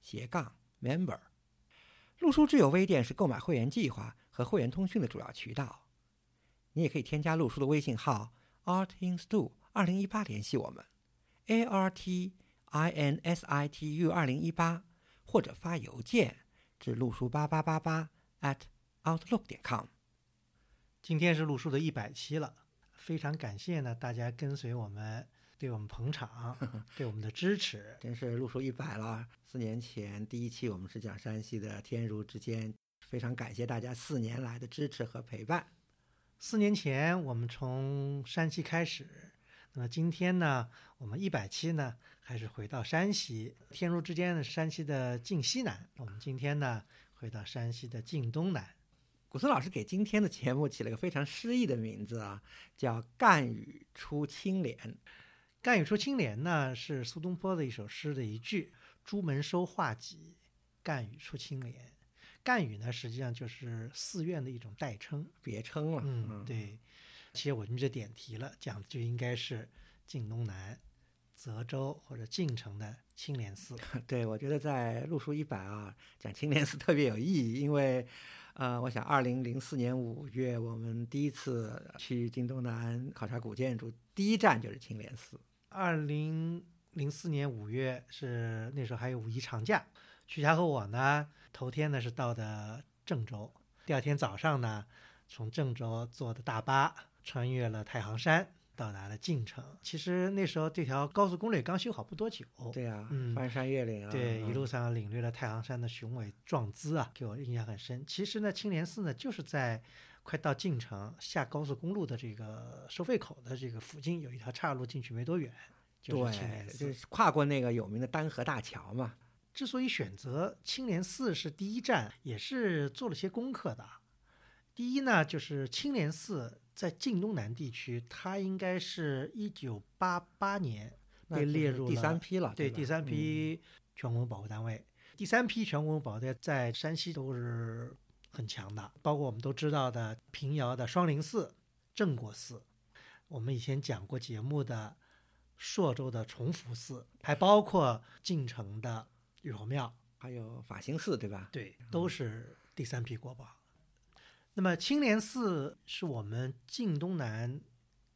斜杠 member。路书智友微店是购买会员计划和会员通讯的主要渠道。你也可以添加路书的微信号 artinstu 二零一八联系我们，a r t i n s i t u 二零一八，或者发邮件至路书八八八八 at outlook 点 com。今天是路书的一百期了，非常感谢呢大家跟随我们。对我们捧场，对我们的支持，真是录书一百了。四年前第一期我们是讲山西的天如之间，非常感谢大家四年来的支持和陪伴。四年前我们从山西开始，那么今天呢，我们一百期呢，还是回到山西。天如之间呢，山西的晋西南，我们今天呢，回到山西的晋东南。古松老师给今天的节目起了个非常诗意的名字啊，叫“赣语出青莲”。“赣语出青莲”呢，是苏东坡的一首诗的一句：“朱门收画戟，赣语出青莲。”赣语呢，实际上就是寺院的一种代称、别称了。嗯，对。其实我们这点题了，讲的就应该是晋东南、泽州或者晋城的青莲寺。对，我觉得在路书一百啊，讲青莲寺特别有意义，因为，呃，我想二零零四年五月，我们第一次去晋东南考察古建筑，第一站就是青莲寺。二零零四年五月是那时候还有五一长假，曲霞和我呢头天呢是到的郑州，第二天早上呢从郑州坐的大巴穿越了太行山，到达了晋城。其实那时候这条高速公路刚修好不多久，对呀，翻山越岭啊，对，一路上领略了太行山的雄伟壮姿啊，给我印象很深。其实呢，青莲寺呢就是在。快到晋城下高速公路的这个收费口的这个附近，有一条岔路进去没多远，就是青莲寺，就是跨过那个有名的丹河大桥嘛。之所以选择青莲寺是第一站，也是做了些功课的。第一呢，就是青莲寺在晋东南地区，它应该是一九八八年被列入第三批了，对第三批全国文物保护单位。第三批全国文保护单位在山西都是。很强的，包括我们都知道的平遥的双林寺、镇国寺，我们以前讲过节目的朔州的崇福寺，还包括晋城的玉皇庙，还有法兴寺，对吧？对，都是第三批国宝。那么青莲寺是我们晋东南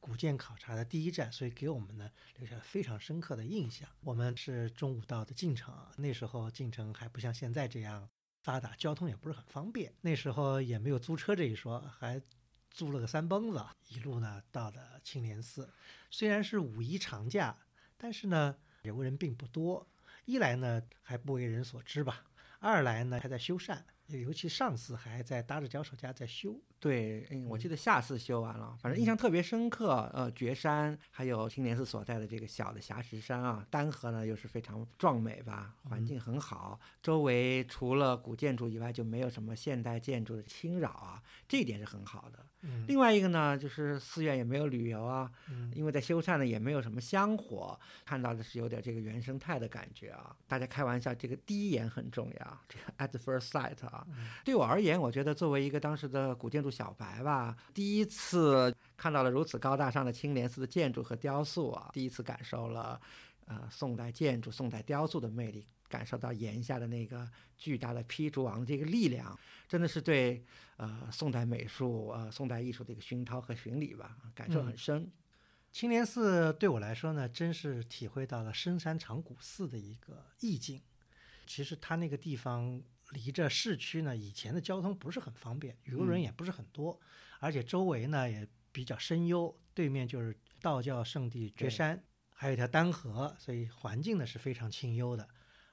古建考察的第一站，所以给我们呢留下了非常深刻的印象。我们是中午到的晋城，那时候晋城还不像现在这样。发达，交通也不是很方便。那时候也没有租车这一说，还租了个三蹦子，一路呢到的青莲寺。虽然是五一长假，但是呢游人并不多。一来呢还不为人所知吧，二来呢还在修缮。尤其上次还在搭着脚手架在修，对，嗯，我记得下次修完了，反正印象特别深刻。呃，绝山还有青莲寺所在的这个小的霞石山啊，丹河呢又是非常壮美吧，环境很好，周围除了古建筑以外就没有什么现代建筑的侵扰啊，这一点是很好的。另外一个呢，就是寺院也没有旅游啊，因为在修缮呢，也没有什么香火，看到的是有点这个原生态的感觉啊。大家开玩笑，这个第一眼很重要，这个 at first sight 啊。对我而言，我觉得作为一个当时的古建筑小白吧，第一次看到了如此高大上的青莲寺的建筑和雕塑啊，第一次感受了，呃，宋代建筑、宋代雕塑的魅力。感受到檐下的那个巨大的批竹王的这个力量，真的是对呃宋代美术呃宋代艺术的一个熏陶和巡礼吧，感受很深。青莲寺对我来说呢，真是体会到了深山长谷寺的一个意境。其实它那个地方离着市区呢，以前的交通不是很方便，游人也不是很多，而且周围呢也比较深幽，对面就是道教圣地绝山，还有一条丹河，所以环境呢是非常清幽的。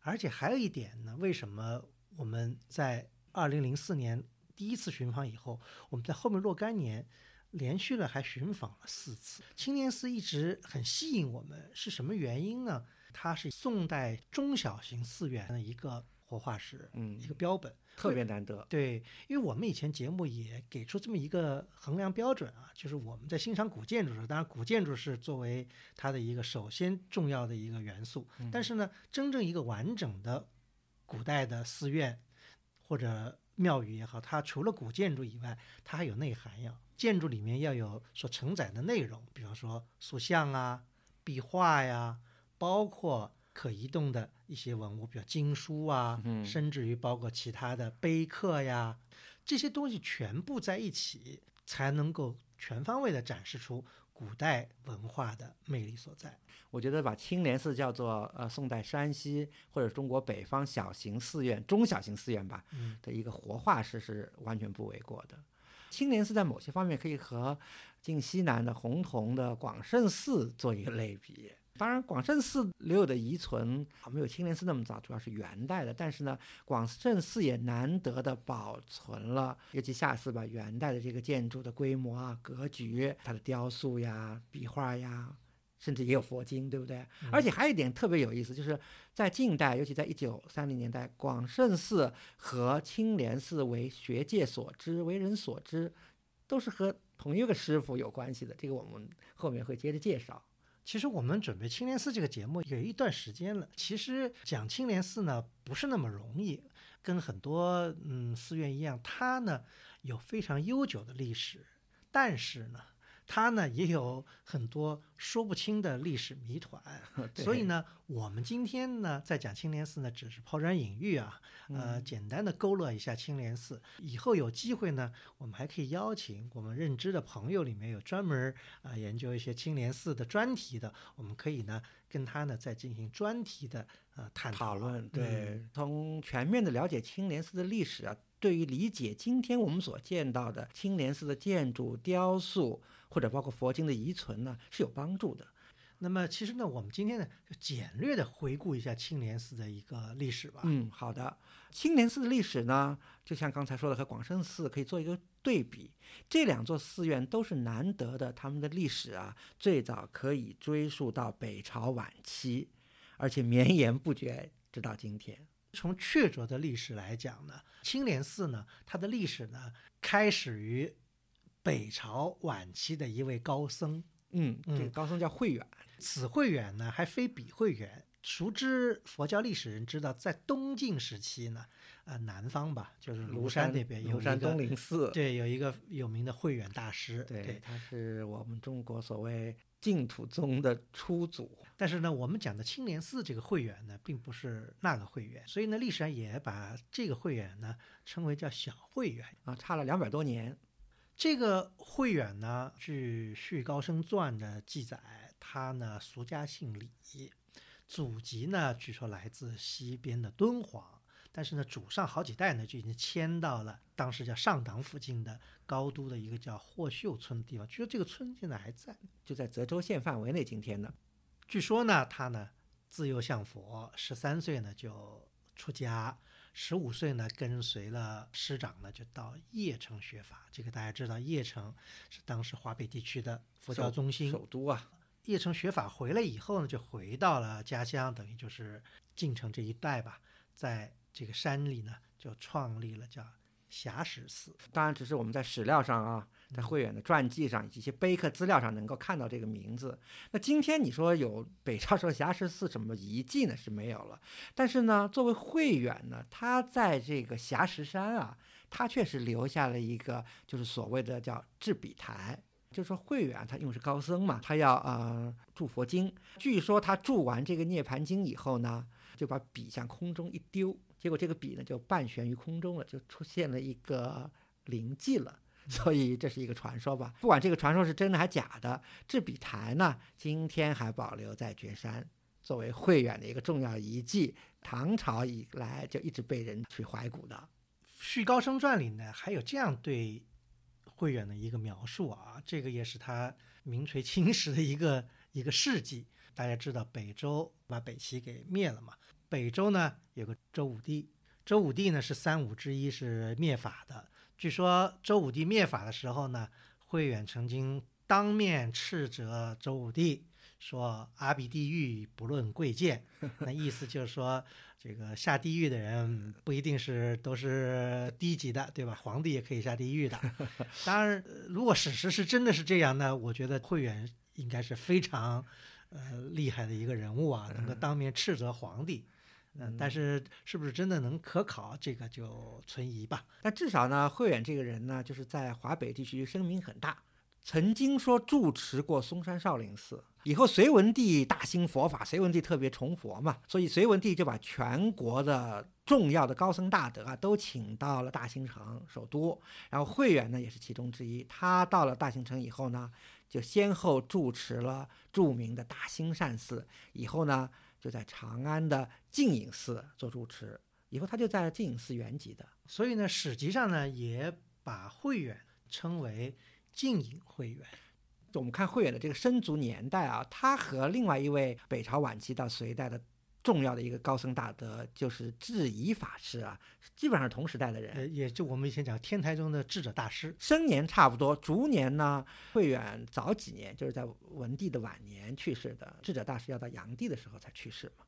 而且还有一点呢，为什么我们在二零零四年第一次寻访以后，我们在后面若干年连续的还寻访了四次青莲寺，一直很吸引我们，是什么原因呢？它是宋代中小型寺院的一个活化石，嗯一，个标本。特别难得。对，因为我们以前节目也给出这么一个衡量标准啊，就是我们在欣赏古建筑的时候，当然古建筑是作为它的一个首先重要的一个元素，但是呢，真正一个完整的古代的寺院或者庙宇也好，它除了古建筑以外，它还有内涵呀。建筑里面要有所承载的内容，比方说塑像啊、壁画呀，包括可移动的一些文物，比如经书啊，嗯甚至于包括其他的碑刻呀，这些东西全部在一起，才能够全方位的展示出古代文化的魅力所在。我觉得把青莲寺叫做呃宋代山西或者中国北方小型寺院、中小型寺院吧嗯的一个活化石是完全不为过的。青莲寺在某些方面可以和晋西南的洪洞的广胜寺做一个类比。当然，广胜寺留有的遗存啊没有青莲寺那么早，主要是元代的。但是呢，广胜寺也难得的保存了，尤其下寺吧，元代的这个建筑的规模啊、格局，它的雕塑呀、壁画呀，甚至也有佛经，对不对？而且还有一点特别有意思，就是在近代，尤其在一九三零年代，广胜寺和青莲寺为学界所知、为人所知，都是和同一个师傅有关系的。这个我们后面会接着介绍。其实我们准备青莲寺这个节目有一段时间了。其实讲青莲寺呢不是那么容易，跟很多嗯寺院一样，它呢有非常悠久的历史，但是呢，它呢也有很多说不清的历史谜团。所以呢，我们今天呢在讲青莲寺呢，只是抛砖引玉啊，呃，简单的勾勒一下青莲寺。以后有机会呢，我们还可以邀请我们认知的朋友里面有专门啊、研究一些青莲寺的专题的，我们可以呢跟他呢再进行专题的呃探讨讨论，嗯对，从全面的了解青莲寺的历史啊，对于理解今天我们所见到的青莲寺的建筑、雕塑，或者包括佛经的遗存呢，是有帮助的。那么其实呢，我们今天呢就简略的回顾一下青莲寺的一个历史吧。嗯，好的。青莲寺的历史呢，就像刚才说的，和广胜寺可以做一个对比。这两座寺院都是难得的，他们的历史啊，最早可以追溯到北朝晚期，而且绵延不绝，直到今天。从确凿的历史来讲呢，青莲寺呢，它的历史呢开始于北朝晚期的一位高僧，嗯，这个嗯高僧叫慧远。此慧远呢还非彼慧远。熟知佛教历史人知道，在东晋时期呢，呃，南方吧，就是庐山那边有庐山东林寺，对，有一个有名的慧远大师。对，他是我们中国所谓净土宗的初祖。但是呢，我们讲的青莲寺这个慧远呢，并不是那个慧远，所以呢，历史上也把这个慧远呢称为叫小慧远。啊，差了两百多年。这个慧远呢，据《续高僧传》的记载，他呢俗家姓李，祖籍呢据说来自西边的敦煌，但是呢祖上好几代呢就已经迁到了当时叫上党附近的高都的一个叫霍秀村的地方。据说这个村现在还在。就在泽州县范围内。今天呢，据说呢，他呢自幼向佛，十三岁呢就出家，十五岁呢跟随了师长呢就到邺城学法。这个大家知道，邺城是当时华北地区的佛教中心。首都啊，邺城学法回来以后呢，就回到了家乡，等于就是晋城这一带吧，在这个山里呢就创立了叫霞石寺。当然只是我们在史料上啊，在慧远的传记上以及一些碑刻资料上能够看到这个名字。那今天你说有北朝时候霞石寺什么遗迹呢？是没有了。但是呢，作为慧远呢，他在这个霞石山啊，他确实留下了一个就是所谓的叫制笔台。就说，慧远他因为是高僧嘛，他要呃著佛经。据说他著完这个《涅盘经》以后呢，就把笔向空中一丢，结果这个笔呢就半悬于空中了，就出现了一个灵迹了。所以这是一个传说吧，不管这个传说是真的还假的，制笔台呢，今天还保留在绝山，作为慧远的一个重要遗迹。唐朝以来就一直被人去怀古的。《续高僧传》里呢，还有这样对慧远的一个描述啊，这个也是他名垂青史的一个一个事迹。大家知道北周把北齐给灭了嘛？北周呢有个周武帝，周武帝呢是三武之一，是灭法的。据说周武帝灭法的时候呢，慧远曾经当面斥责周武帝说阿鼻地狱不论贵贱，那意思就是说，这个下地狱的人不一定是都是低级的，对吧？皇帝也可以下地狱的。当然，呃如果史实是真的是这样呢，我觉得慧远应该是非常呃厉害的一个人物啊，能够当面斥责皇帝。嗯，但是是不是真的能可考，这个就存疑吧。但至少呢，慧远这个人呢，就是在华北地区声名很大，曾经说住持过嵩山少林寺。以后隋文帝大兴佛法，隋文帝特别崇佛嘛，所以隋文帝就把全国的重要的高僧大德啊都请到了大兴城首都，然后慧远呢也是其中之一。他到了大兴城以后呢，就先后住持了著名的大兴善寺，以后呢就在长安的净影寺做住持，以后他就在净影寺圆寂的。所以呢，史籍上呢也把慧远称为净影慧远。我们看慧远的这个生卒年代啊，他和另外一位北朝晚期到隋代的重要的一个高僧大德，就是智疑法师啊，基本上是同时代的人。呃，也就我们以前讲天台中的智者大师。生年差不多，卒年呢，慧远早几年，就是在文帝的晚年去世的。智者大师要到炀帝的时候才去世嘛。